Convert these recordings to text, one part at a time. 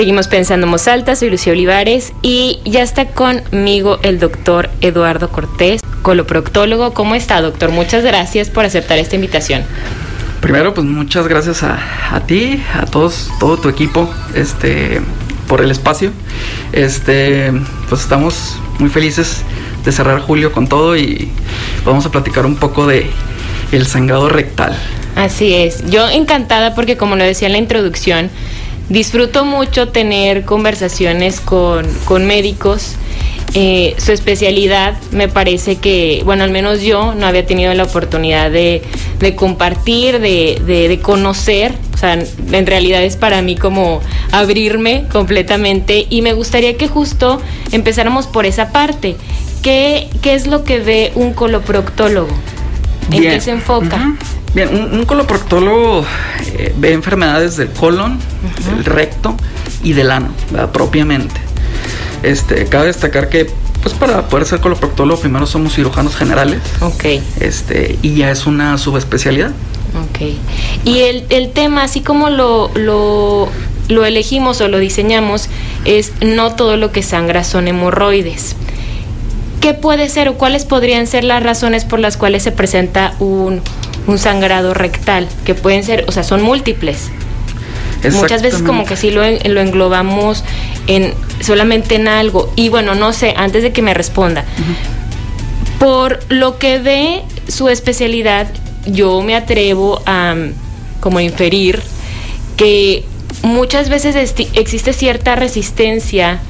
Seguimos pensando en voz alta, soy Lucía Olivares y ya está conmigo el doctor Eduardo Cortés, coloproctólogo. ¿Cómo está, doctor? Muchas gracias por aceptar esta invitación. Primero, pues muchas gracias a, a ti, a todos, todo tu equipo, este, por el espacio. Este, pues estamos muy felices de cerrar julio con todo y vamos a platicar un poco de el sangrado rectal. Así es. Yo encantada porque como lo decía en la introducción, disfruto mucho tener conversaciones con, con médicos. Eh, su especialidad me parece que, bueno, al menos yo no había tenido la oportunidad de, de compartir, de, de, de, conocer, o sea, en realidad es para mí como abrirme completamente y me gustaría que justo empezáramos por esa parte. ¿Qué, qué es lo que ve un coloproctólogo? ¿En Bien. qué se enfoca? Uh -huh. Bien, un, un coloproctólogo eh, ve enfermedades del colon, uh -huh. del recto y del ano, ¿verdad? propiamente. Este, cabe destacar que pues para poder ser coloproctólogo primero somos cirujanos generales. Ok. Este, y ya es una subespecialidad. Ok. Y el, el tema, así como lo, lo, lo elegimos o lo diseñamos, es no todo lo que sangra son hemorroides. ¿Qué puede ser o cuáles podrían ser las razones por las cuales se presenta un, un sangrado rectal? Que pueden ser, o sea, son múltiples. Muchas veces como que sí lo, lo englobamos en solamente en algo. Y bueno, no sé, antes de que me responda, uh -huh. por lo que ve su especialidad, yo me atrevo a como inferir que muchas veces existe cierta resistencia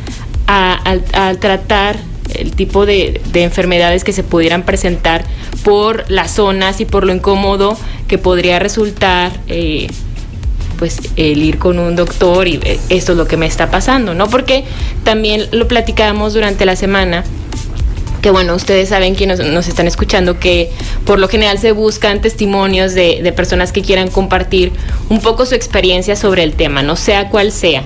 a, a, a tratar el tipo de, de, enfermedades que se pudieran presentar por las zonas y por lo incómodo que podría resultar eh, pues el ir con un doctor y eh, esto es lo que me está pasando, ¿no? Porque también lo platicábamos durante la semana que bueno, ustedes saben que nos, nos, están escuchando que por lo general se buscan testimonios de, de, personas que quieran compartir un poco su experiencia sobre el tema, no sea cual sea.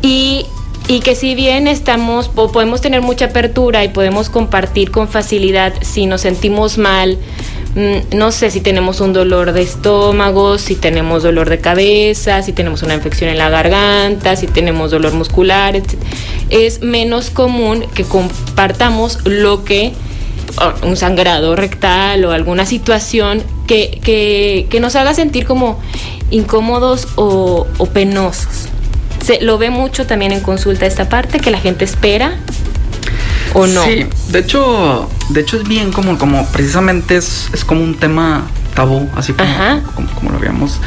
Y, y que si bien estamos, podemos tener mucha apertura y podemos compartir con facilidad si nos sentimos mal, no sé si tenemos un dolor de estómago, si tenemos dolor de cabeza, si tenemos una infección en la garganta, si tenemos dolor muscular, etc. es menos común que compartamos lo que un sangrado rectal o alguna situación que, que, que nos haga sentir como incómodos o, o penosos. Se lo ve mucho también en consulta esta parte que la gente espera ¿O no? Sí, de hecho, de hecho es bien como, como precisamente es, es como un tema tabú, así como, como, como, lo habíamos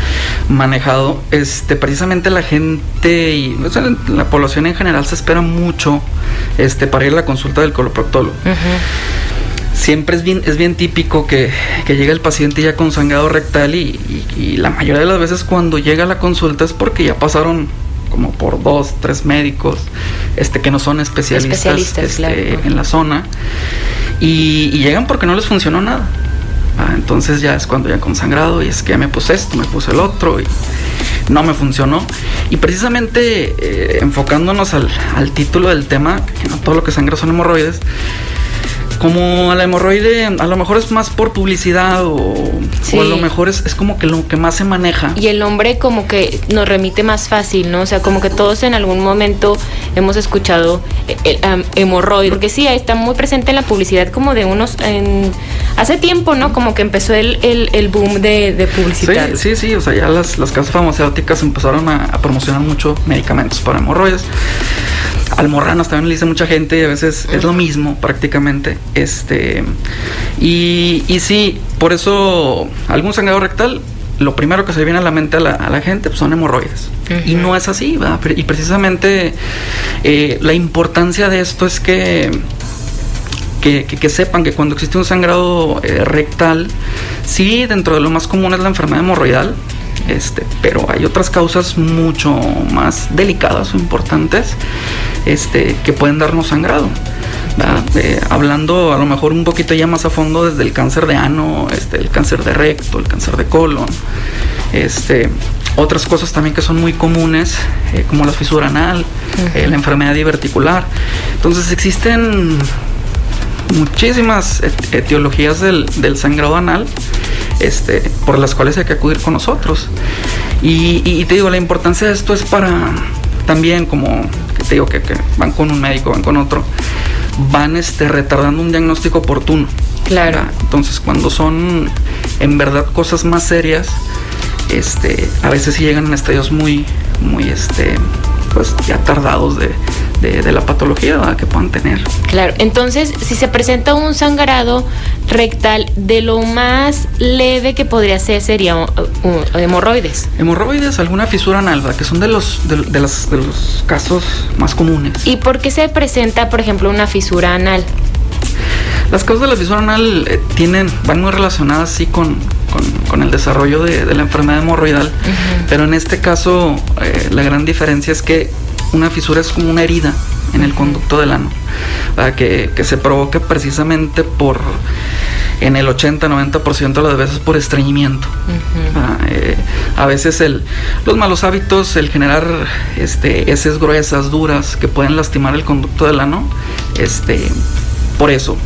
manejado. Este, precisamente la gente y o sea, la población en general se espera mucho este, para ir a la consulta del coloproctólogo. Uh -huh. Siempre es bien, es bien típico que, que llega el paciente ya con sangrado rectal y, y, y la mayoría de las veces cuando llega a la consulta es porque ya pasaron como por dos, tres médicos este, que no son especialistas, especialistas este, claro. en la zona y, y, llegan porque no les funcionó nada. Ah, entonces ya es cuando ya con sangrado y es que ya me puse esto, me puse el otro y no me funcionó. Y precisamente eh, enfocándonos al, al, título del tema, que no todo lo que sangra son hemorroides, como a la hemorroide a lo mejor es más por publicidad o, sí. o, a lo mejor es, es, como que lo que más se maneja. Y el nombre como que nos remite más fácil, ¿no? O sea, como que todos en algún momento hemos escuchado el, um, hemorroide, porque sí, está muy presente en la publicidad como de unos... En, hace tiempo, ¿no? Como que empezó el, el, el boom de, de, publicidad. Sí, sí, sí, o sea, ya las, las casas farmacéuticas empezaron a, a promocionar mucho medicamentos para hemorroides almorranas también le dice mucha gente y a veces es lo mismo prácticamente. Este, y, y sí, por eso algún sangrado rectal, lo primero que se viene a la mente a la, a la gente pues son hemorroides. Uh -huh. Y no es así, ¿verdad? Y precisamente eh, la importancia de esto es que que, que, que, sepan que cuando existe un sangrado eh, rectal, sí, dentro de lo más común es la enfermedad hemorroidal, este, pero hay otras causas mucho más delicadas o importantes este, que pueden darnos sangrado. Eh, hablando a lo mejor un poquito ya más a fondo desde el cáncer de ano, este, el cáncer de recto, el cáncer de colon, este, otras cosas también que son muy comunes, eh, como la fisura anal, uh -huh. eh, la enfermedad diverticular. Entonces existen muchísimas etiologías del, del sangrado anal este, por las cuales hay que acudir con nosotros. Y, y, te digo, la importancia de esto es para, también como te digo que, van con un médico, van con otro, van este, retardando un diagnóstico oportuno. Claro. Entonces, cuando son en verdad cosas más serias, este, a veces sí llegan en estadios muy, muy, este, pues ya tardados de, de, la patología que puedan tener. Claro, entonces si se presenta un sangrado rectal, de lo más leve que podría ser sería uh, uh, hemorroides. Hemorroides, alguna fisura anal, que son de los, de, de, los casos más comunes. ¿Y por qué se presenta, por ejemplo, una fisura anal? Las causas de la fisura anal eh, tienen, van muy relacionadas sí con, con, el desarrollo de, la enfermedad hemorroidal, pero en este caso eh, la gran diferencia es que una fisura es como una herida en el conducto del ano, que, que, se provoca precisamente por, en el 80-90% de las veces por estreñimiento. Eh, a veces el, los malos hábitos, el generar este, heces gruesas, duras, que pueden lastimar el conducto del ano, este, por eso.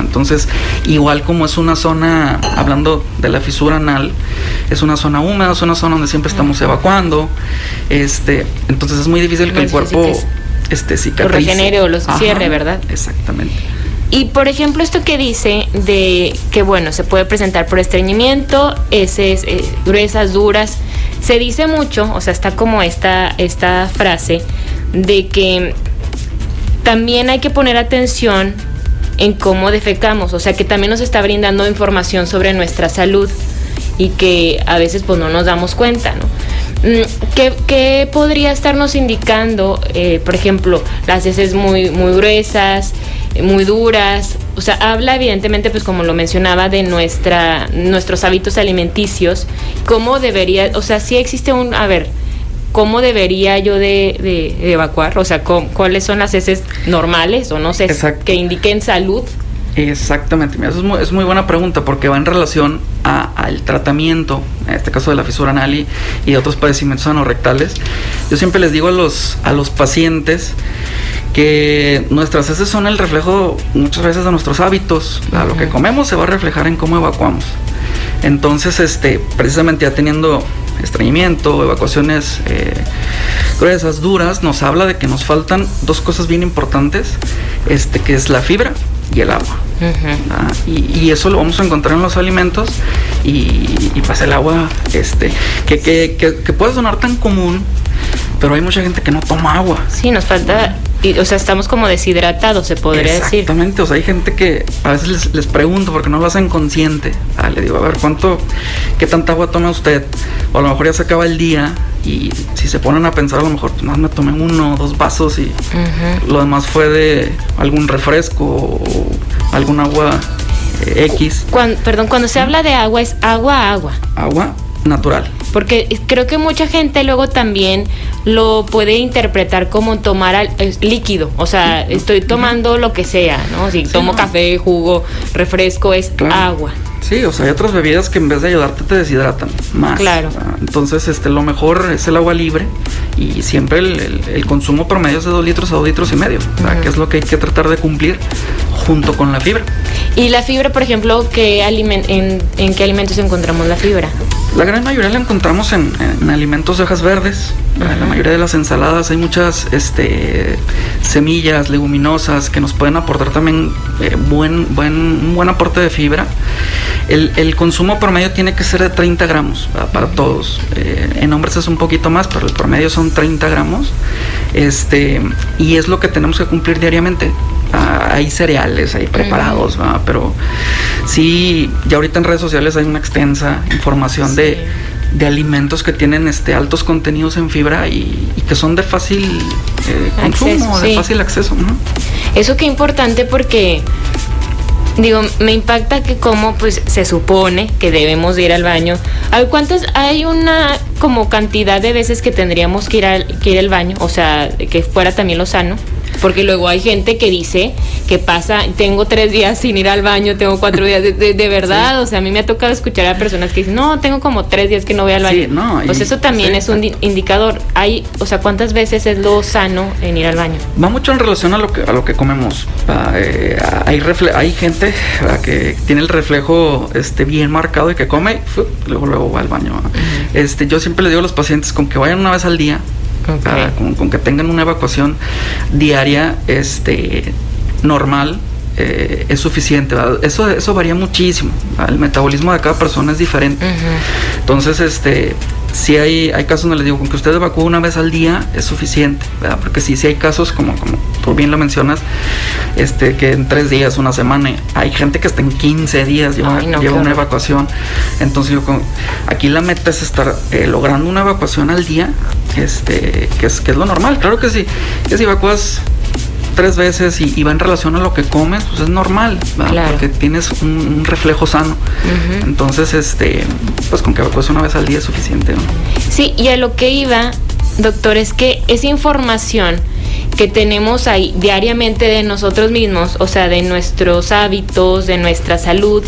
Entonces, igual como es una zona, hablando de la fisura anal, es una zona húmeda, es una zona donde siempre estamos evacuando, este, entonces es muy difícil que el cuerpo este, cicatrice. Lo regenere o lo cierre, ¿verdad? Exactamente. Y por ejemplo, esto que dice de que, bueno, se puede presentar por estreñimiento, heces eh, gruesas, duras, se dice mucho, o sea, está como esta, esta frase de que también hay que poner atención en cómo defecamos, o sea que también nos está brindando información sobre nuestra salud y que a veces pues no nos damos cuenta, ¿no? Mm, ¿Qué, podría estarnos indicando, eh, por ejemplo, las heces muy, muy gruesas, muy duras? O sea, habla evidentemente, pues como lo mencionaba, de nuestra, nuestros hábitos alimenticios, cómo debería, o sea, si existe un, a ver, cómo debería yo de, evacuar, o sea, cuáles son las heces normales o no sé, que indiquen salud. Exactamente, Mira, eso es muy, buena pregunta porque va en relación al tratamiento, en este caso de la fisura anal y, de otros padecimientos anorrectales. Yo siempre les digo a los, a los pacientes que nuestras heces son el reflejo muchas veces de nuestros hábitos. Lo que comemos se va a reflejar en cómo evacuamos. Entonces, este, precisamente ya teniendo estreñimiento, evacuaciones eh, gruesas, duras, nos habla de que nos faltan dos cosas bien importantes, este, que es la fibra y el agua. Ah, y, eso lo vamos a encontrar en los alimentos y, y pues el agua, este, que, que, que, puede sonar tan común, pero hay mucha gente que no toma agua. Sí, nos falta y, o sea, estamos como deshidratados, se podría decir. Exactamente, o sea, hay gente que a veces les, pregunto porque no lo hacen consciente. Ah, le digo, a ver, ¿cuánto, qué tanta agua toma usted? O a lo mejor ya se acaba el día y si se ponen a pensar, a lo mejor más me tomé uno o dos vasos y lo demás fue de algún refresco o algún agua eh, X. perdón, cuando se habla de agua es agua, agua. Agua natural. Porque creo que mucha gente luego también lo puede interpretar como tomar líquido. O sea, estoy tomando lo que sea, ¿no? Si tomo café, jugo, refresco, es agua. Sí, o sea, hay otras bebidas que en vez de ayudarte te deshidratan más. Claro. Entonces, este, lo mejor es el agua libre y siempre el, consumo promedio es de 2 litros a 2 litros y medio, que es lo que hay que tratar de cumplir junto con la fibra. ¿Y la fibra, por ejemplo, ¿qué en, en qué alimentos encontramos la fibra? La gran mayoría la encontramos en, alimentos de hojas verdes. La mayoría de las ensaladas hay muchas este, semillas leguminosas que nos pueden aportar también eh, buen, buen, un buen aporte de fibra. El, consumo promedio tiene que ser de 30 gramos para todos. Eh, en hombres es un poquito más, pero el promedio son 30 gramos. Este, y es lo que tenemos que cumplir diariamente. Ah, hay cereales hay preparados, pero sí, ya ahorita en redes sociales hay una extensa información de, alimentos que tienen este altos contenidos en fibra y, que son de fácil eh, consumo, de fácil acceso. Eso que importante porque digo, me impacta que como pues se supone que debemos ir al baño. ¿Cuántas hay una como cantidad de veces que tendríamos que ir al, que ir al baño? O sea, que fuera también lo sano. Porque luego hay gente que dice que pasa, tengo tres días sin ir al baño, tengo cuatro días de, verdad. O sea, a mí me ha tocado escuchar a personas que dicen, no, tengo como tres días que no voy al baño. no, pues eso también es un indicador. Hay, o sea, ¿cuántas veces es lo sano en ir al baño? Va mucho en relación a lo que, a lo que comemos. Ah, eh, hay, hay gente que tiene el reflejo este, bien marcado y que come, luego luego va al baño. este, yo siempre le digo a los pacientes con que vayan una vez al día con, que tengan una evacuación diaria este, normal, eh, es suficiente. Eso, eso varía muchísimo. El metabolismo de cada persona es diferente. Entonces, este, si hay, hay casos donde les digo, con que usted evacúe una vez al día es suficiente, ¿verdad? Porque si sí, hay casos, como, como tú bien lo mencionas, este, que en tres días, una semana, hay gente que está en 15 días lleva, una evacuación. Entonces, yo aquí la meta es estar eh, logrando una evacuación al día, este, que es, que es lo normal. Claro que sí, que si evacúas tres veces y, va en relación a lo que comes, pues es normal, porque tienes un, reflejo sano. Entonces, este, pues con que evacues una vez al día es suficiente. Sí, y a lo que iba, doctor, es que esa información que tenemos ahí diariamente de nosotros mismos, o sea, de nuestros hábitos, de nuestra salud,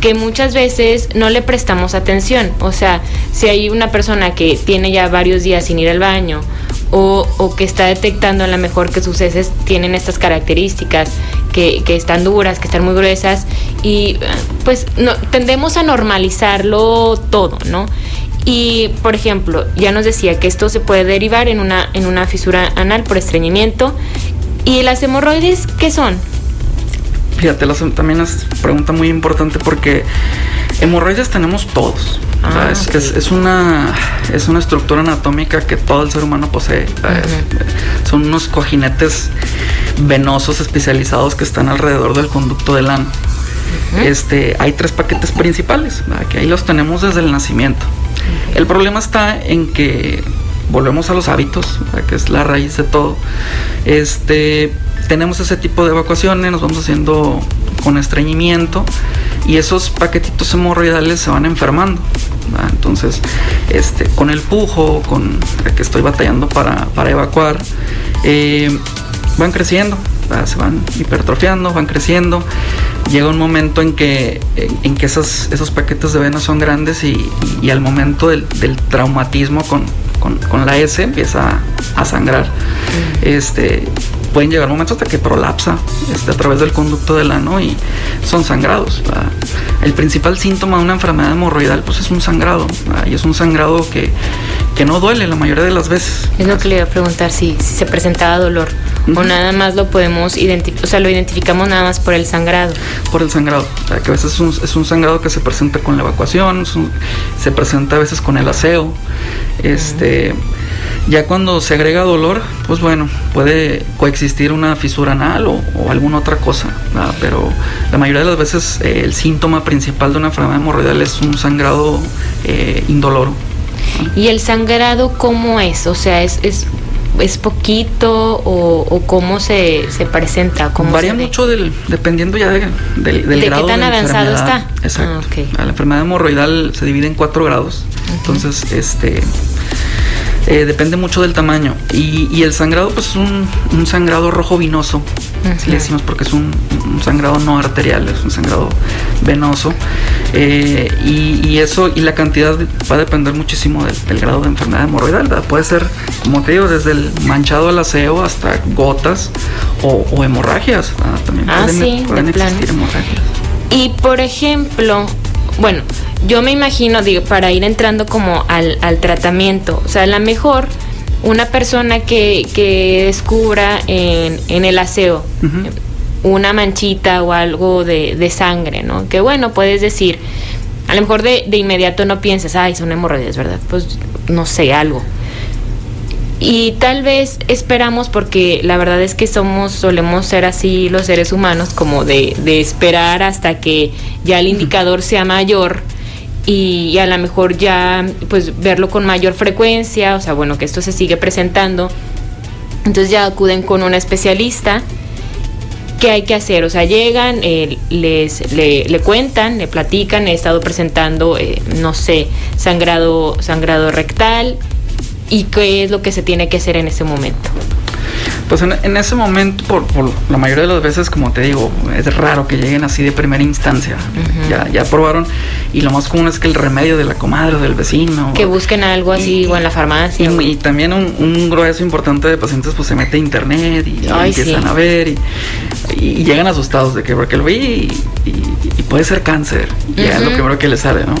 que muchas veces no le prestamos atención. O sea, si hay una persona que tiene ya varios días sin ir al baño o, que está detectando a lo mejor que sus heces tienen estas características, que, están duras, que están muy gruesas, y pues no, tendemos a normalizarlo todo, ¿no? Y, por ejemplo, ya nos decía que esto se puede derivar en una, en una fisura anal por estreñimiento. ¿Y las hemorroides qué son? Fíjate, también es pregunta muy importante porque hemorroides tenemos todos. Ah, es, una, es una estructura anatómica que todo el ser humano posee. Son unos cojinetes venosos especializados que están alrededor del conducto del ano. Este, hay tres paquetes principales, que ahí los tenemos desde el nacimiento. El problema está en que volvemos a los hábitos, que es la raíz de todo. Este, tenemos ese tipo de evacuaciones, nos vamos haciendo con estreñimiento y esos paquetitos hemorroidales se van enfermando. Entonces, este, con el pujo, con el que estoy batallando para, evacuar, eh, van creciendo, se van hipertrofiando, van creciendo. Llega un momento en que, en, que esos, esos paquetes de venas son grandes y, al momento del, traumatismo con, con, la S empieza a sangrar. Este, pueden llegar momentos hasta que prolapsa este, a través del conducto del ano y son sangrados. El principal síntoma de una enfermedad hemorroidal pues es un sangrado y es un sangrado que, que, no duele la mayoría de las veces. Es lo que le iba a preguntar, si, se presentaba dolor o nada más lo podemos identificar, o sea, lo identificamos nada más por el sangrado. Por el sangrado, que a veces es un, es un, sangrado que se presenta con la evacuación, se presenta a veces con el aseo, este... Ya cuando se agrega dolor, pues bueno, puede coexistir una fisura anal o, alguna otra cosa, pero la mayoría de las veces eh, el síntoma principal de una enfermedad hemorroidal es un sangrado eh, indoloro. ¿Y el sangrado cómo es? O sea, ¿es, es, es poquito o, cómo se, se presenta? Cómo Varía mucho del, dependiendo ya del, del ¿De qué tan avanzado está? Exacto. Ah, la enfermedad hemorroidal se divide en cuatro grados. Entonces, este eh, depende mucho del tamaño. Y, el sangrado, pues es un, sangrado rojo vinoso. le decimos porque es un, sangrado no arterial, es un sangrado venoso. Eh, y, eso, y la cantidad va a depender muchísimo del, grado de enfermedad hemorroidal. Puede ser, como te digo, desde el manchado al aseo hasta gotas o, hemorragias. También ah, pueden, existir hemorragias. Y por ejemplo, bueno, yo me imagino, digo, para ir entrando como al, tratamiento, o sea, a lo mejor una persona que, descubra en, el aseo una manchita o algo de, sangre, ¿no? Que bueno, puedes decir, a lo mejor de, de inmediato no piensas, ay, son hemorroides, ¿verdad? Pues no sé, algo. Y tal vez esperamos, porque la verdad es que somos, solemos ser así los seres humanos, como de, de esperar hasta que ya el indicador sea mayor y, a lo mejor ya pues verlo con mayor frecuencia, o sea, bueno, que esto se sigue presentando. Entonces ya acuden con un especialista. ¿Qué hay que hacer? O sea, llegan, eh, les, le, cuentan, le platican, he estado presentando, eh, no sé, sangrado, sangrado rectal, y qué es lo que se tiene que hacer en ese momento. Pues en, ese momento, por, la mayoría de las veces, como te digo, es raro que lleguen así de primera instancia. ya, ya probaron y lo más común es que el remedio de la comadre o del vecino. Que busquen algo así o en la farmacia. Y, también un, grueso importante de pacientes pues se mete a internet y, empiezan a ver y, llegan asustados de que porque lo vi y, puede ser cáncer. Y es lo primero que les sale, ¿no?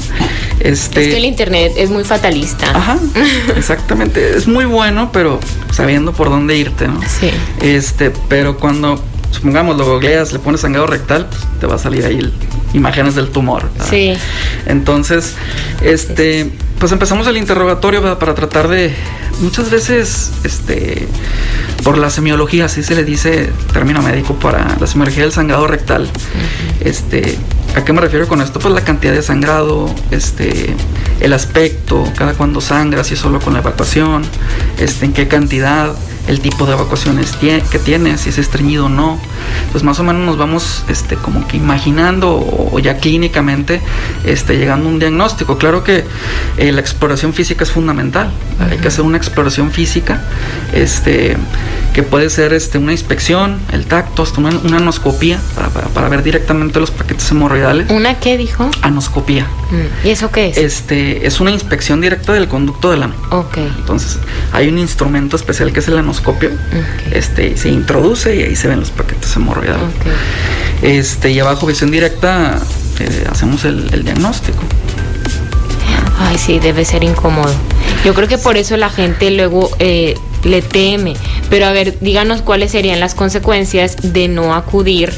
Este, es que el internet es muy fatalista. Ajá, exactamente. es muy bueno, pero sabiendo por dónde irte, ¿no? Sí. Este, pero cuando, supongamos, lo googleas, le pones sangrado rectal, pues te va a salir ahí imágenes del tumor. Sí. Entonces, este, pues empezamos el interrogatorio para tratar de, muchas veces, este, por la semiología, así se le dice término médico para la semiología del sangrado rectal. Este, ¿a qué me refiero con esto? Pues la cantidad de sangrado, este, el aspecto, cada cuando sangra, si solo con la evacuación, este, en qué cantidad, el tipo de evacuaciones que tiene, si es estreñido o no. Pues más o menos nos vamos este, como que imaginando o, ya clínicamente este, llegando a un diagnóstico. Claro que eh, la exploración física es fundamental. Hay que hacer una exploración física este, que puede ser este, una inspección, el tacto, hasta una, anoscopía para, ver directamente los paquetes hemorroidales. ¿Una qué dijo? Anoscopía. Mm, ¿Y eso qué es? Este, es una inspección directa del conducto del ano. Ok. Entonces, hay un instrumento especial que es el anoscopio. Este, se introduce y ahí se ven los paquetes hemorroidales. Este, y abajo visión directa eh, hacemos el, diagnóstico. Ay, sí, debe ser incómodo. Yo creo que por eso la gente luego eh, le teme. Pero a ver, díganos cuáles serían las consecuencias de no acudir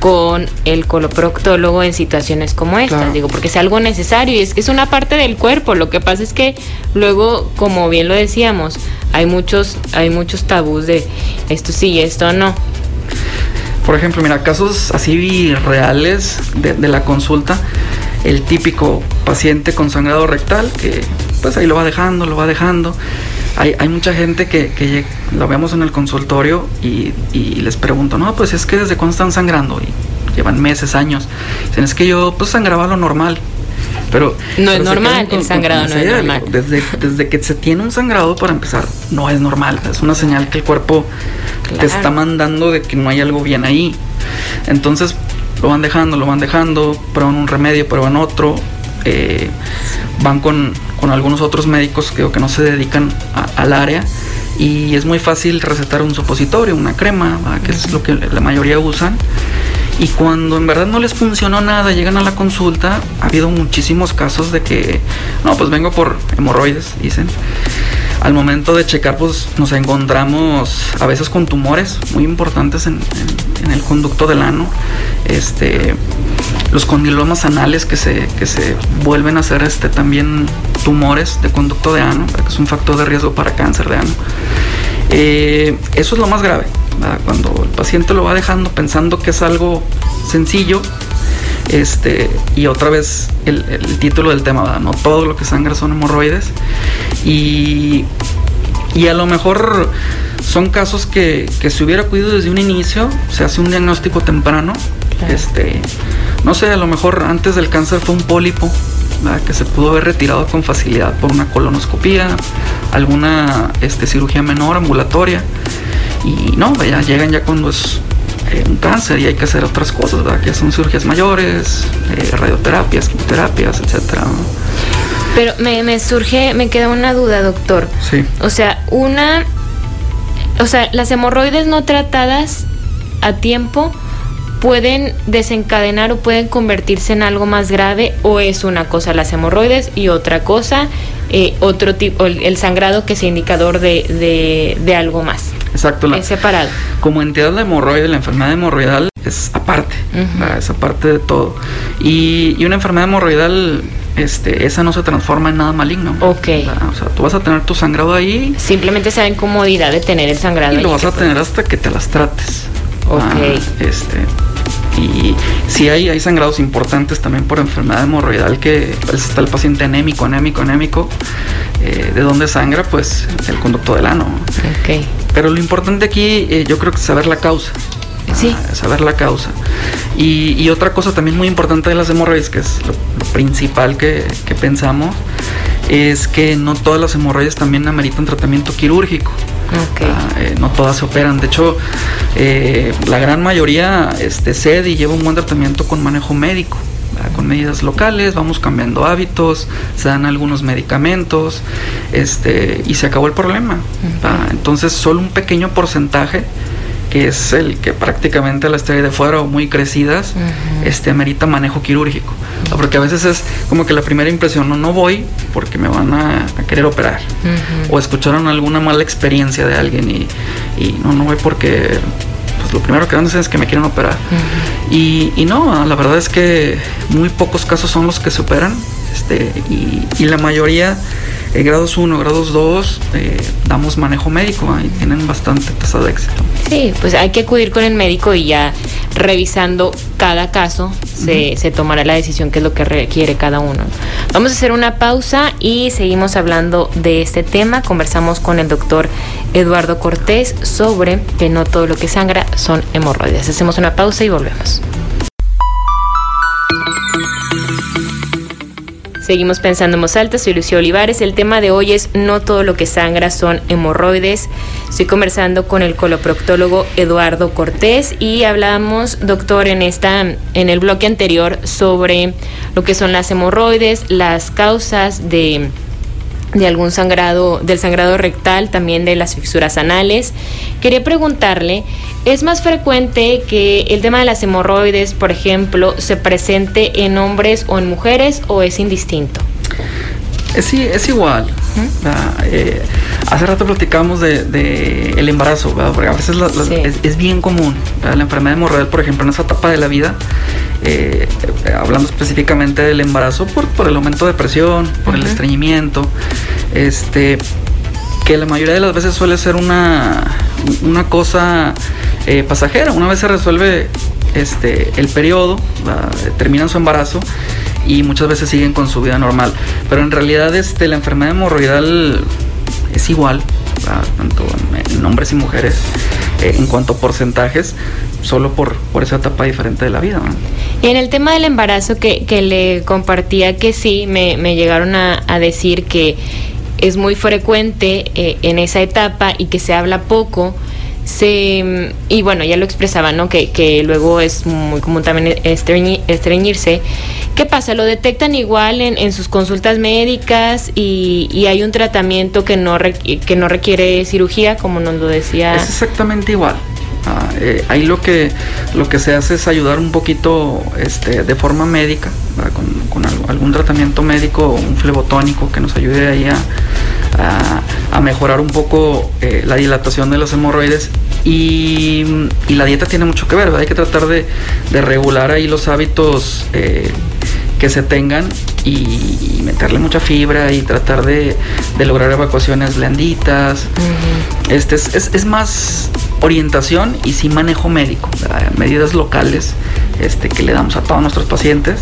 con el coloproctólogo en situaciones como estas, digo, porque es algo necesario y es, es una parte del cuerpo. Lo que pasa es que luego, como bien lo decíamos, hay muchos, hay muchos tabús de esto sí y esto no. Por ejemplo, mira, casos así reales de, de la consulta, el típico paciente con sangrado rectal que pues ahí lo va dejando, lo va dejando hay, hay mucha gente que, que lo vemos en el consultorio y, y, les pregunto, no, pues es que desde cuándo están sangrando y llevan meses, años. Dicen, es que yo pues sangraba lo normal. Pero no es normal, el sangrado no es normal. Desde, desde que se tiene un sangrado, para empezar, no es normal. Es una señal que el cuerpo te está mandando de que no hay algo bien ahí. Entonces, lo van dejando, lo van dejando, prueban un remedio, prueban otro, eh, van con, con, algunos otros médicos que, que no se dedican al área y es muy fácil recetar un supositorio, una crema, que es lo que la mayoría usan. Y cuando en verdad no les funcionó nada, llegan a la consulta, ha habido muchísimos casos de que, no, pues vengo por hemorroides, dicen. Al momento de checar, pues nos encontramos a veces con tumores muy importantes en, el conducto del ano. Este, los condilomas anales que se, que se vuelven a hacer este, también tumores de conducto de ano, que es un factor de riesgo para cáncer de ano. Eh, eso es lo más grave, cuando el paciente lo va dejando pensando que es algo sencillo. Este, y otra vez el, título del tema, no todo lo que sangra son hemorroides. Y, y a lo mejor son casos que, que se hubiera acudido desde un inicio, se hace un diagnóstico temprano. Este, no sé, a lo mejor antes del cáncer fue un pólipo que se pudo haber retirado con facilidad por una colonoscopía, alguna este, cirugía menor, ambulatoria. Y no, ya llegan ya cuando es eh, un cáncer y hay que hacer otras cosas, ¿verdad? que son cirugías mayores, eh, radioterapias, quimioterapias, etcétera. Pero me, me surge, me queda una duda, doctor. Sí. O sea, una, o sea, las hemorroides no tratadas a tiempo pueden desencadenar o pueden convertirse en algo más grave o es una cosa las hemorroides y otra cosa eh, otro tipo el, sangrado que es indicador de, de, algo más exacto es separado como entidad la hemorroide la enfermedad hemorroidal es aparte es aparte de todo y, y, una enfermedad hemorroidal este, esa no se transforma en nada maligno. Ok. O sea, tú vas a tener tu sangrado ahí. Simplemente esa incomodidad de tener el sangrado. Y lo vas a tener hasta que te las trates. Ok. Ah, este, y si hay, hay sangrados importantes también por enfermedad hemorroidal que pues, está el paciente anémico, anémico, anémico. Eh, ¿De dónde sangra? Pues el conducto del ano. Okay. Pero lo importante aquí eh, yo creo que es saber la causa. Sí. Ah, saber la causa. Y, y, otra cosa también muy importante de las hemorroides, que es lo, principal que, que, pensamos, es que no todas las hemorroides también ameritan tratamiento quirúrgico. Okay. Ah, eh, no todas se operan. De hecho, eh, la gran mayoría este, cede y lleva un buen tratamiento con manejo médico. con medidas locales, vamos cambiando hábitos, se dan algunos medicamentos, este, y se acabó el problema. entonces, solo un pequeño porcentaje que es el que prácticamente las trae de fuera o muy crecidas, este amerita manejo quirúrgico. Porque a veces es como que la primera impresión, no, no voy porque me van a, querer operar. O escucharon alguna mala experiencia de alguien y, y no, no voy porque pues lo primero que van a decir es que me quieren operar. y, y, no, la verdad es que muy pocos casos son los que se operan este, y, y la mayoría eh, grados 1, grados 2, eh, damos manejo médico y tienen bastante tasa de éxito. Sí, pues hay que acudir con el médico y ya revisando cada caso se, se, tomará la decisión que es lo que requiere cada uno. Vamos a hacer una pausa y seguimos hablando de este tema. Conversamos con el doctor Eduardo Cortés sobre que no todo lo que sangra son hemorroides. Hacemos una pausa y volvemos. Seguimos pensando en voz alta, soy Lucía Olivares. El tema de hoy es no todo lo que sangra son hemorroides. Estoy conversando con el coloproctólogo Eduardo Cortés y hablamos, doctor, en esta en el bloque anterior sobre lo que son las hemorroides, las causas de de algún sangrado, del sangrado rectal, también de las fisuras anales. Quería preguntarle, ¿es más frecuente que el tema de las hemorroides, por ejemplo, se presente en hombres o en mujeres o es indistinto? Es, es igual. Eh, hace rato platicamos de, el embarazo, porque a veces es, bien común. La enfermedad hemorroidal, por ejemplo, en esa etapa de la vida, eh, hablando específicamente del embarazo, por, por el aumento de presión, por el estreñimiento, este, que la mayoría de las veces suele ser una, una cosa eh, pasajera. Una vez se resuelve este, el periodo, terminan su embarazo y muchas veces siguen con su vida normal. Pero en realidad este, la enfermedad hemorroidal es igual, tanto en, hombres y mujeres, eh, en cuanto a porcentajes, solo por, por esa etapa diferente de la vida. Y en el tema del embarazo que, que le compartía que sí, me, me llegaron a, a, decir que es muy frecuente eh, en esa etapa y que se habla poco se y bueno ya lo expresaba no que, que luego es muy común también estreñirse. Qué pasa lo detectan igual en, en sus consultas médicas y, y, hay un tratamiento que no que no requiere cirugía como nos lo decía es exactamente igual. Ah, eh, ahí lo que, lo que se hace es ayudar un poquito este, de forma médica, con, con, algún tratamiento médico, un flebotónico que nos ayude ahí a, a, mejorar un poco eh, la dilatación de los hemorroides. Y, y, la dieta tiene mucho que ver, hay que tratar de, de regular ahí los hábitos eh, que se tengan y, meterle mucha fibra y tratar de, de lograr evacuaciones blanditas. Este es, es, es, más orientación y sí manejo médico, medidas locales este, que le damos a todos nuestros pacientes.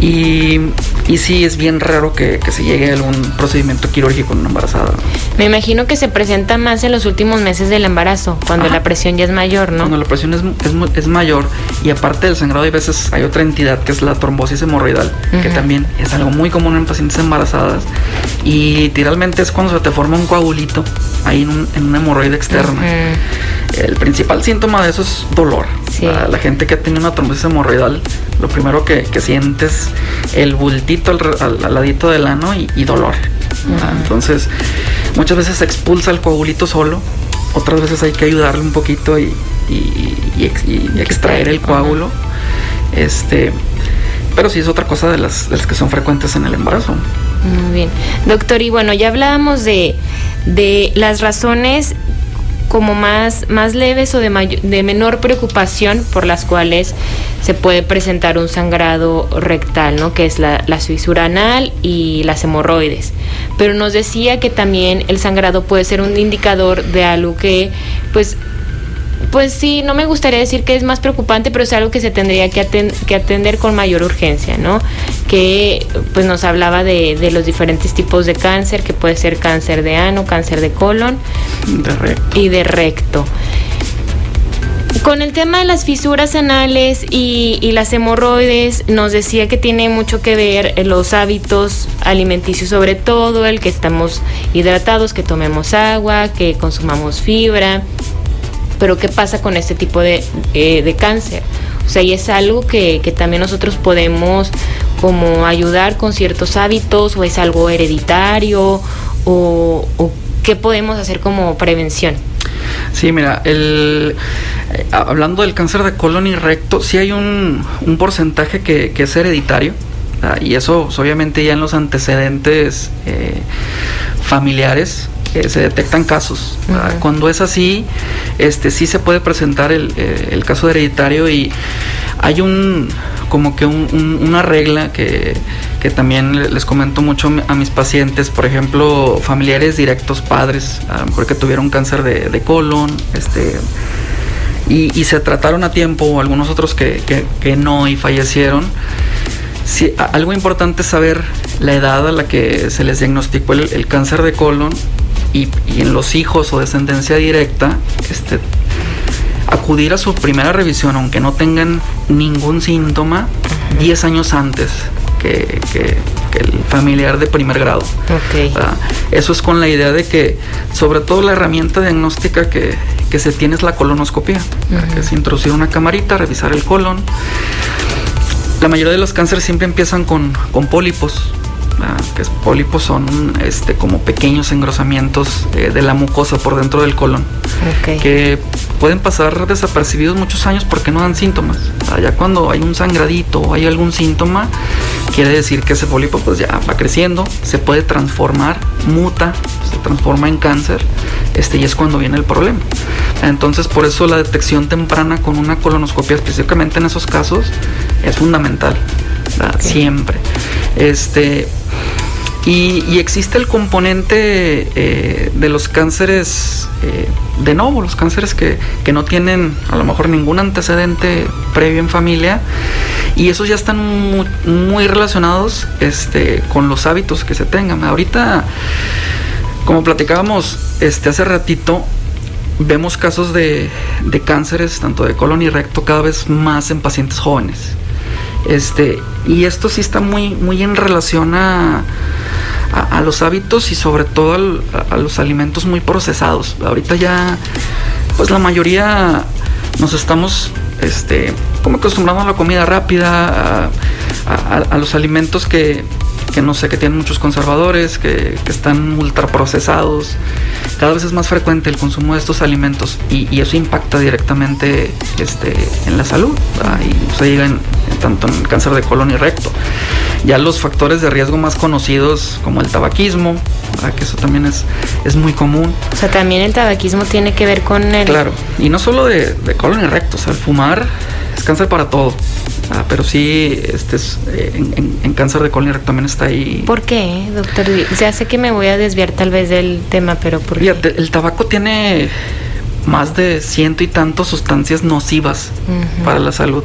Y, y sí, es bien raro que, que, se llegue a algún procedimiento quirúrgico en una embarazada. Me imagino que se presenta más en los últimos meses del embarazo, cuando Ajá. la presión ya es mayor, ¿no? Cuando la presión es, es, es, mayor y aparte del sangrado hay veces hay otra entidad que es la trombosis hemorroidal, uh -huh. que también es algo muy común en pacientes embarazadas y literalmente es cuando se te forma un coagulito ahí en, un, en una hemorroide externa. Uh -huh. El principal síntoma de eso es dolor. Sí. La, la, gente que tiene una trombosis hemorroidal, lo primero que, que sientes el bultito al, al, al, ladito del ano y, y dolor. -huh. Entonces, muchas veces se expulsa el coagulito solo, otras veces hay que ayudarle un poquito y, y, y extraer el coágulo. Este, pero sí es otra cosa de las, de las que son frecuentes en el embarazo. Muy bien. Doctor, y bueno, ya hablábamos de, de las razones como más, más leves o de, mayor, de menor preocupación por las cuales se puede presentar un sangrado rectal, ¿no? que es la, la anal y las hemorroides. Pero nos decía que también el sangrado puede ser un indicador de algo que pues pues sí, no me gustaría decir que es más preocupante, pero es algo que se tendría que, atend que atender con mayor urgencia, ¿no? Que pues nos hablaba de, de, los diferentes tipos de cáncer, que puede ser cáncer de ano, cáncer de colon de recto. y de recto. Con el tema de las fisuras anales y, y, las hemorroides, nos decía que tiene mucho que ver los hábitos alimenticios, sobre todo el que estamos hidratados, que tomemos agua, que consumamos fibra, pero ¿qué pasa con este tipo de, eh, de cáncer? O sea, y es algo que, que, también nosotros podemos como ayudar con ciertos hábitos o es algo hereditario o, o qué podemos hacer como prevención. Sí, mira, el, eh, hablando del cáncer de colon y recto, sí hay un, un porcentaje que, que, es hereditario. Ah, y eso, pues, obviamente, ya en los antecedentes eh, familiares eh, se detectan casos. Uh-huh. Cuando es así, este sí se puede presentar el, eh, el caso hereditario y hay un como que un, un, una regla que, que, también les comento mucho a mis pacientes, por ejemplo, familiares directos, padres, a lo mejor que tuvieron cáncer de, de colon, este y, y, se trataron a tiempo, o algunos otros que, que, que no y fallecieron. Sí, algo importante es saber la edad a la que se les diagnosticó el, el cáncer de colon y, y, en los hijos o descendencia directa, este, acudir a su primera revisión, aunque no tengan ningún síntoma, 10 años antes que, que, que, el familiar de primer grado. Okay. Eso es con la idea de que, sobre todo, la herramienta diagnóstica que, que se tiene es la colonoscopia, uh -huh. que es introducir una camarita, revisar el colon. La mayoría de los cánceres siempre empiezan con, con pólipos, Ah, que es, pólipos son este, como pequeños engrosamientos eh, de la mucosa por dentro del colon okay. que pueden pasar desapercibidos muchos años porque no dan síntomas. Ah, ya cuando hay un sangradito o hay algún síntoma, quiere decir que ese pólipo pues ya va creciendo, se puede transformar, muta, se transforma en cáncer, este, y es cuando viene el problema. Entonces por eso la detección temprana con una colonoscopia, específicamente en esos casos, es fundamental. Okay. Siempre. Este, y, y, existe el componente eh, de los cánceres eh, de nuevo, los cánceres que, que, no tienen a lo mejor ningún antecedente previo en familia. Y esos ya están muy, muy relacionados este, con los hábitos que se tengan. Ahorita, como platicábamos este, hace ratito, vemos casos de, de cánceres, tanto de colon y recto, cada vez más en pacientes jóvenes. Este, y esto sí está muy, muy en relación a, a, los hábitos y sobre todo a, a, los alimentos muy procesados. Ahorita ya, pues la mayoría nos estamos este, como acostumbrando a la comida rápida, a, los alimentos que, que no sé, que tienen muchos conservadores, que, que, están ultra procesados. Cada vez es más frecuente el consumo de estos alimentos y, y eso impacta directamente este, en la salud ¿verdad? y se llega en, tanto en cáncer de colon y recto. Ya los factores de riesgo más conocidos como el tabaquismo, ¿verdad? que eso también es, es muy común. O sea, también el tabaquismo tiene que ver con el... Claro, y no solo de, de colon y recto, o sea, el fumar es cáncer para todo. Ah, pero sí, este es, eh, en, en, en, cáncer de colon y recto también está ahí. ¿Por qué, doctor? Ya sé que me voy a desviar tal vez del tema, pero ¿por qué? Fíjate, el tabaco tiene más de ciento y tantos sustancias nocivas uh -huh. para la salud.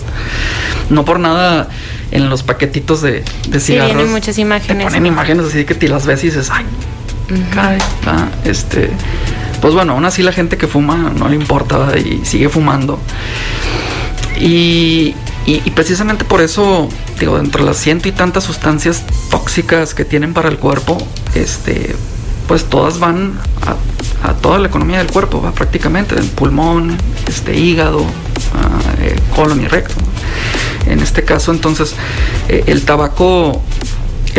No por nada en los paquetitos de, de sí, muchas imágenes. Te ponen imágenes así que te las ves y dices, ay, uh -huh. caray, ah, este. Pues bueno, aún así la gente que fuma no le importa y sigue fumando. Y, precisamente por eso, digo, dentro de las ciento y tantas sustancias tóxicas que tienen para el cuerpo, este, pues todas van a, toda la economía del cuerpo, ¿va? prácticamente, el pulmón, este, hígado, uh, colon y recto. En este caso, entonces, eh, el tabaco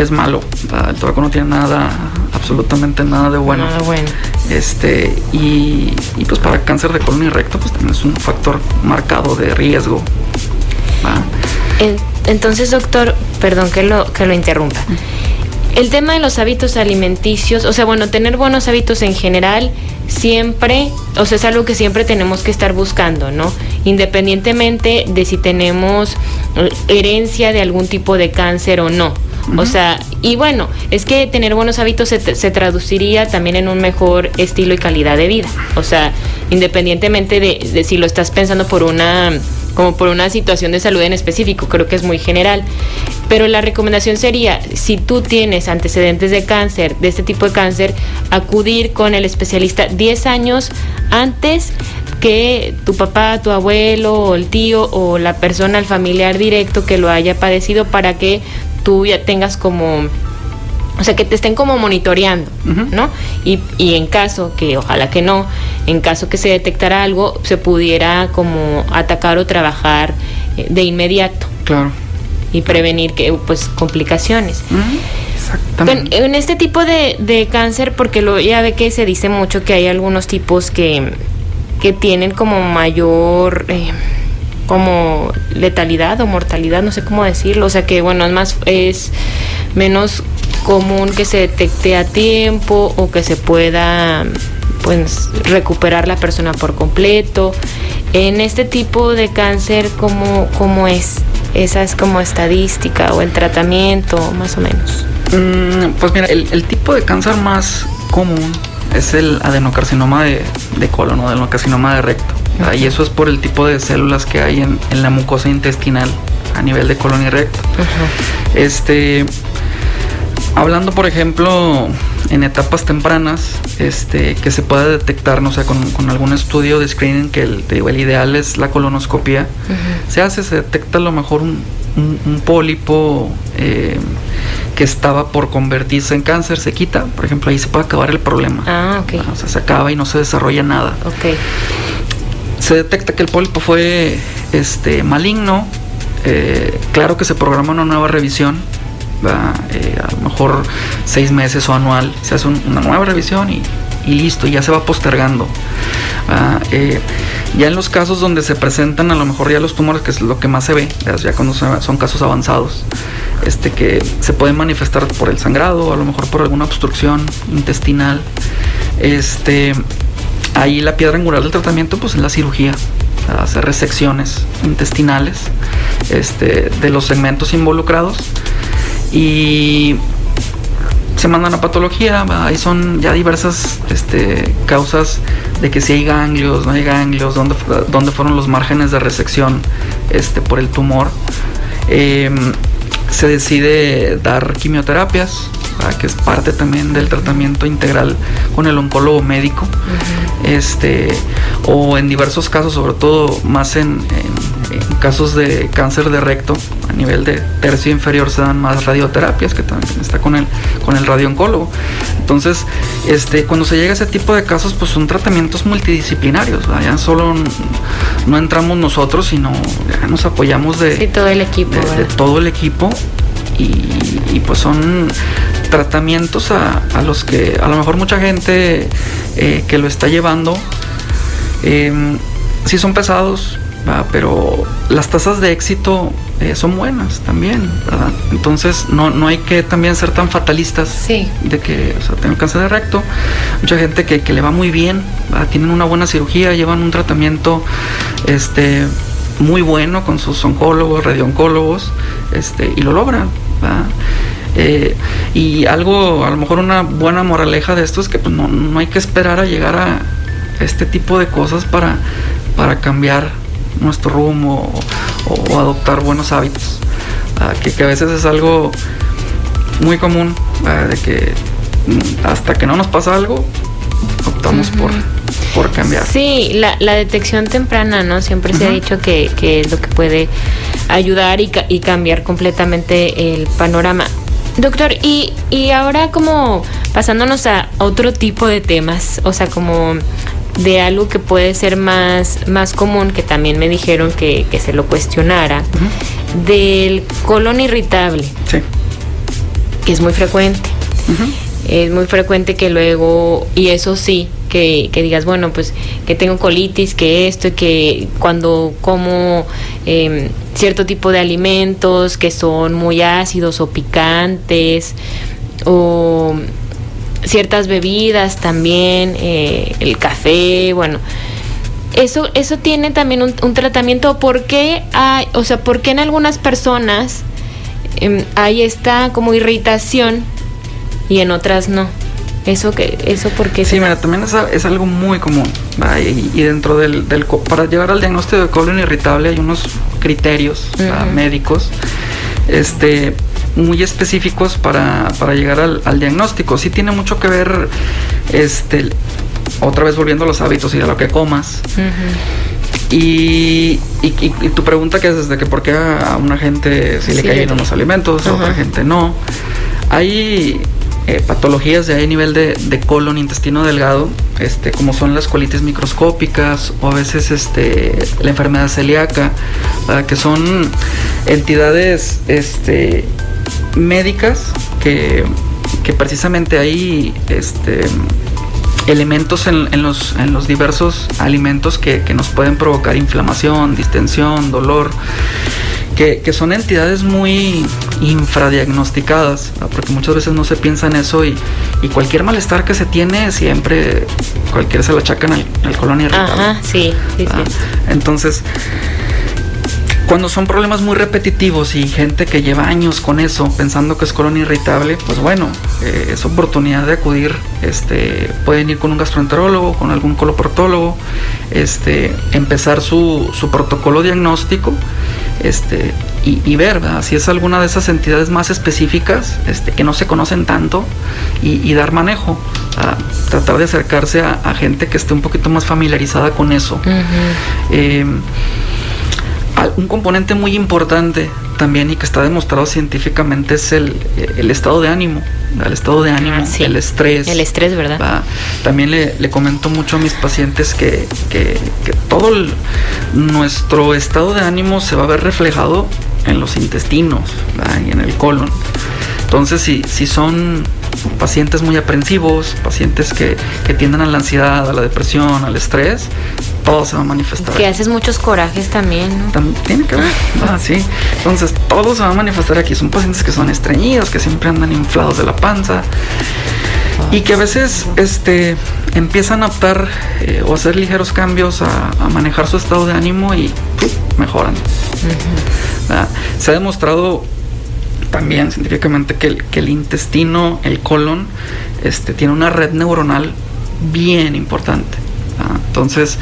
es malo. El tabaco no tiene nada, absolutamente nada de bueno. Nada bueno. Este, y, y, pues para cáncer de colon y recto, pues también es un factor marcado de riesgo. Entonces, doctor, perdón que lo, que lo interrumpa. El tema de los hábitos alimenticios, o sea, bueno, tener buenos hábitos en general, siempre, o sea, es algo que siempre tenemos que estar buscando, ¿no? Independientemente de si tenemos eh, herencia de algún tipo de cáncer o no. Uh -huh. O sea, y bueno, es que tener buenos hábitos se, se, traduciría también en un mejor estilo y calidad de vida. O sea, independientemente de, de si lo estás pensando por una como por una situación de salud en específico, creo que es muy general. Pero la recomendación sería, si tú tienes antecedentes de cáncer, de este tipo de cáncer, acudir con el especialista 10 años antes que tu papá, tu abuelo, o el tío o la persona, el familiar directo que lo haya padecido para que tú ya tengas como o sea, que te estén como monitoreando, uh -huh. ¿no? Y, y, en caso, que ojalá que no, en caso que se detectara algo, se pudiera como atacar o trabajar eh, de inmediato. Claro. Y prevenir que, pues, complicaciones. Uh -huh. Exactamente. En, en, este tipo de, de cáncer, porque lo, ya ve que se dice mucho que hay algunos tipos que que tienen como mayor eh, como letalidad o mortalidad, no sé cómo decirlo, o sea que bueno, es más es menos común que se detecte a tiempo o que se pueda pues recuperar la persona por completo. En este tipo de cáncer, ¿cómo, cómo es? Esa es como estadística o el tratamiento, más o menos. Mm, pues mira, el, tipo de cáncer más común es el adenocarcinoma de, colon o adenocarcinoma de recto. Y eso es por el tipo de células que hay en, la mucosa intestinal a nivel de colon y recto. Este, hablando, por ejemplo, en etapas tempranas, este, que se pueda detectar, no sé, con, algún estudio de screening, que el, el ideal es la colonoscopia, se hace, se detecta a lo mejor un, pólipo eh, que estaba por convertirse en cáncer, se quita, por ejemplo, ahí se puede acabar el problema. Ah, ok. O sea, se acaba y no se desarrolla nada. Ok. Se detecta que el pólipo fue este, maligno, eh, claro que se programa una nueva revisión eh, a lo mejor seis meses o anual, se hace una nueva revisión y, listo, ya se va postergando. Eh, ya en los casos donde se presentan a lo mejor ya los tumores, que es lo que más se ve, ya cuando son casos avanzados, este, que se pueden manifestar por el sangrado, a lo mejor por alguna obstrucción intestinal, este, ahí la piedra angular del tratamiento pues es la cirugía, hacer resecciones intestinales este, de los segmentos involucrados y se mandan a patología, ahí son ya diversas este, causas de que si hay ganglios, no hay ganglios, dónde, dónde fueron los márgenes de resección este, por el tumor. Em, se decide dar quimioterapias, que es parte también del tratamiento integral con el oncólogo médico. este, o en diversos casos, sobre todo más en en casos de cáncer de recto, a nivel de tercio inferior se dan más radioterapias, que también está con el, con el radiooncólogo. Entonces, este, cuando se llega a ese tipo de casos, pues son tratamientos multidisciplinarios. Ya solo no entramos nosotros, sino ya nos apoyamos de, todo el equipo. De, todo el equipo. Y, pues son tratamientos a, los que a lo mejor mucha gente eh, que lo está llevando, eh, sí son pesados, pero las tasas de éxito eh, son buenas también, ¿verdad? Entonces no, no hay que también ser tan fatalistas de que o sea, tengo cáncer de recto. Mucha gente que, que le va muy bien, tienen una buena cirugía, llevan un tratamiento este, muy bueno con sus oncólogos, radiooncólogos, este, y lo logran. Eh, y algo, a lo mejor una buena moraleja de esto es que pues, no, no hay que esperar a llegar a este tipo de cosas para, para cambiar nuestro rumbo o, adoptar buenos hábitos. Ah, que, a veces es algo muy común, ah, de que hasta que no nos pasa algo, optamos por, por cambiar. Sí, la, la, detección temprana, ¿no? Siempre se ha dicho que, que, es lo que puede ayudar y, y cambiar completamente el panorama. Doctor, y, y ahora como pasándonos a otro tipo de temas, o sea, como de algo que puede ser más, más común, que también me dijeron que, se lo cuestionara, del colon irritable, sí. que es muy frecuente. Es muy frecuente que luego, y eso sí, que, digas, bueno, pues que tengo colitis, que esto, que cuando como em, cierto tipo de alimentos que son muy ácidos o picantes, o ciertas bebidas también, eh, el café, bueno. Eso, eso tiene también un, tratamiento. ¿Por qué hay, o sea, por qué en algunas personas em, hay esta como irritación y en otras no? Eso que, eso porque sí, mira, también es, algo muy común. Y, dentro del, del, para llegar al diagnóstico de colon irritable hay unos criterios médicos. Este, muy específicos para, para llegar al, diagnóstico. Sí tiene mucho que ver, este, otra vez volviendo a los hábitos y a lo que comas. y, y, tu pregunta que es desde que por qué a una gente sí, le caen unos alimentos, a otra gente no. Hay eh, patologías de ahí nivel de, colon, intestino delgado, este, como son las colitis microscópicas o a veces este, la enfermedad celíaca, que son entidades este, médicas que, precisamente ahí este, elementos en, los, en los diversos alimentos que, que nos pueden provocar inflamación, distensión, dolor que, son entidades muy infradiagnosticadas, porque muchas veces no se piensa en eso y, cualquier malestar que se tiene siempre cualquiera se lo achacan al, al colon irritable. Ajá, sí, sí, sí. Entonces, cuando son problemas muy repetitivos y gente que lleva años con eso, pensando que es colon irritable, pues bueno, eh, es oportunidad de acudir. Este, pueden ir con un gastroenterólogo, con algún coloprotólogo, este, empezar su, su protocolo diagnóstico este, y, ver si es alguna de esas entidades más específicas este, que no se conocen tanto y, dar manejo, a tratar de acercarse a, gente que esté un poquito más familiarizada con eso un componente muy importante también y que está demostrado científicamente es el, estado de ánimo, el estado de ánimo, ah, el estrés. El estrés, ¿verdad? También le, comento mucho a mis pacientes que, todo nuestro estado de ánimo se va a ver reflejado en los intestinos y en el colon. Entonces, si, si son pacientes muy aprensivos, pacientes que, que tienden a la ansiedad, a la depresión, al estrés, todo se va a manifestar. Que haces muchos corajes también, ¿no? tiene que ver, ah, sí. Entonces, todo se va a manifestar aquí. Son pacientes que son estreñidos, que siempre andan inflados de la panza. Y que a veces este, empiezan a optar eh, o hacer ligeros cambios a, manejar su estado de ánimo y mejoran. Se ha demostrado también científicamente que el, que el intestino, el colon, este, tiene una red neuronal bien importante. Entonces,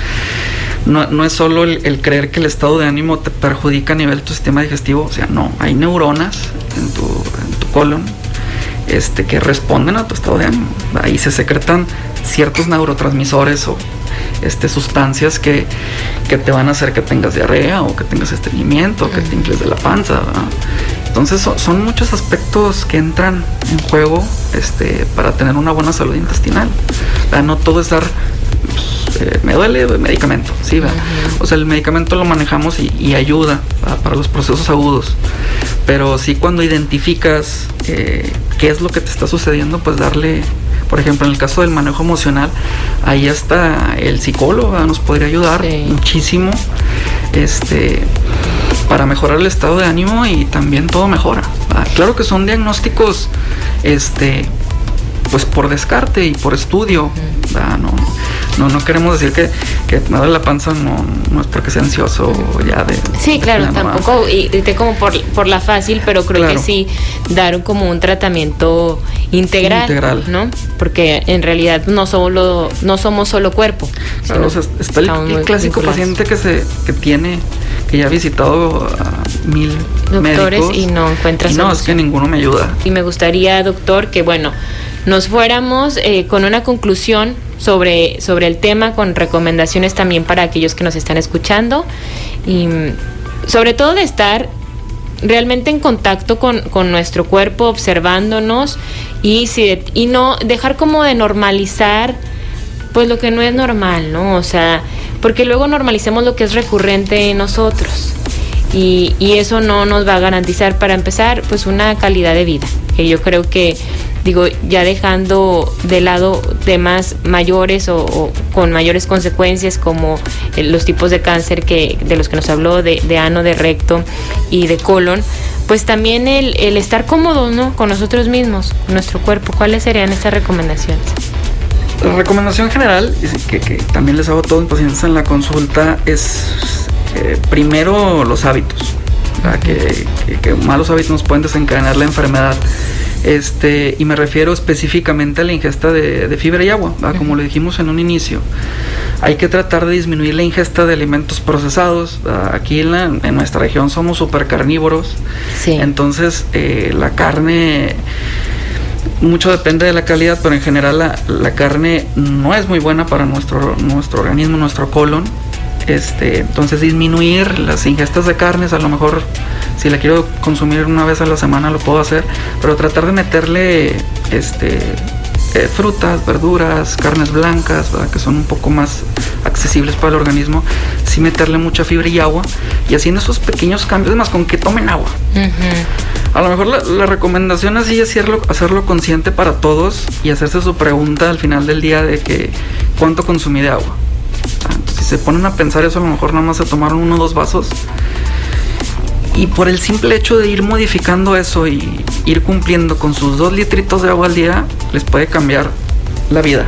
no, es solo el, creer que el estado de ánimo te perjudica a nivel de tu sistema digestivo, o sea, no, hay neuronas en tu, en tu colon este, que responden a tu estado de ánimo. Ahí se secretan ciertos neurotransmisores o este, sustancias que, te van a hacer que tengas diarrea o que tengas estreñimiento, o que te infles de la panza. Entonces son, muchos aspectos que entran en juego este, para tener una buena salud intestinal. No todo es dar eh, me duele el medicamento, sí, O sea, el medicamento lo manejamos y, ayuda para los procesos agudos. Pero sí cuando identificas eh, qué es lo que te está sucediendo, pues darle, por ejemplo, en el caso del manejo emocional, ahí hasta el psicólogo nos podría ayudar muchísimo. Este para mejorar el estado de ánimo y también todo mejora. Claro que son diagnósticos este pues por descarte y por estudio. No, no, no queremos decir que, que me duele la panza, no, no es porque sea ansioso ya de... Sí, claro, tampoco, y de como por, por la fácil, pero creo que sí dar como un tratamiento integral, integral, ¿no? Porque en realidad no, solo, no somos solo cuerpo. Claro, está el, clásico paciente que, se, que tiene que ya ha visitado a mil doctores y no encuentra y no es que ninguno me ayuda. Y me gustaría doctor que bueno nos fuéramos eh, con una conclusión sobre, sobre el tema, con recomendaciones también para aquellos que nos están escuchando. Y sobre todo de estar realmente en contacto con, nuestro cuerpo, observándonos y, si, y no dejar como de normalizar pues lo que no es normal, ¿no? O sea, porque luego normalicemos lo que es recurrente en nosotros y, y eso no nos va a garantizar para empezar pues una calidad de vida, que yo creo que digo, ya dejando de lado temas mayores o, con mayores consecuencias como eh, los tipos de cáncer que, de los que nos habló, de, ano, de recto y de colon, pues también el, el estar cómodo ¿no? con nosotros mismos, nuestro cuerpo. ¿Cuáles serían estas recomendaciones? La recomendación general, que, que también les hago a todos los pacientes en la consulta, es eh, primero los hábitos. Que, que, malos hábitos nos pueden desencadenar la enfermedad. Este, y me refiero específicamente a la ingesta de, fibra y agua, como le dijimos en un inicio. Hay que tratar de disminuir la ingesta de alimentos procesados. Aquí en, nuestra región somos super carnívoros. Entonces, eh, la carne mucho depende de la calidad, pero en general la, carne no es muy buena para nuestro, nuestro organismo, nuestro colon. Este, entonces disminuir las ingestas de carnes, a lo mejor si la quiero consumir una vez a la semana lo puedo hacer, pero tratar de meterle este eh, frutas, verduras, carnes blancas, que son un poco más accesibles para el organismo, sí meterle mucha fibra y agua y haciendo esos pequeños cambios, más con que tomen agua. A lo mejor la, recomendación así es hacerlo, hacerlo consciente para todos y hacerse su pregunta al final del día de que cuánto consumí de agua. Ah, si se ponen a pensar eso, a lo mejor nada más se tomaron uno o dos vasos. Y por el simple hecho de ir modificando eso y ir cumpliendo con sus dos litritos de agua al día, les puede cambiar la vida.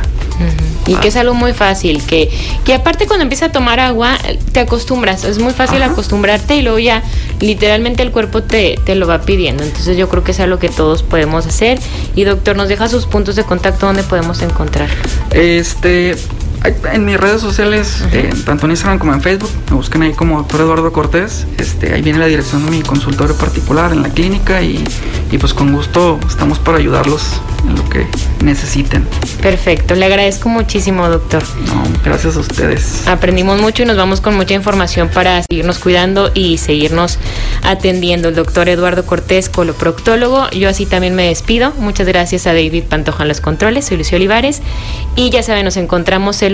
Y que es algo muy fácil, que, que aparte cuando empiezas a tomar agua te acostumbras, es muy fácil acostumbrarte y luego ya literalmente el cuerpo te, te, lo va pidiendo. Entonces yo creo que es algo que todos podemos hacer. Y doctor, nos deja sus puntos de contacto donde podemos encontrar. Este, en mis redes sociales, eh, tanto en Instagram como en Facebook, me buscan ahí como doctor Eduardo Cortés. Este, ahí viene la dirección de mi consultorio particular en la clínica y, y pues con gusto estamos para ayudarlos en lo que necesiten. Perfecto, le agradezco muchísimo, doctor. No, gracias a ustedes. Aprendimos mucho y nos vamos con mucha información para seguirnos cuidando y seguirnos atendiendo. El doctor Eduardo Cortés, coloproctólogo. Yo así también me despido. Muchas gracias a David Pantoja en los controles. Soy Lucio Olivares. Y ya saben, nos encontramos el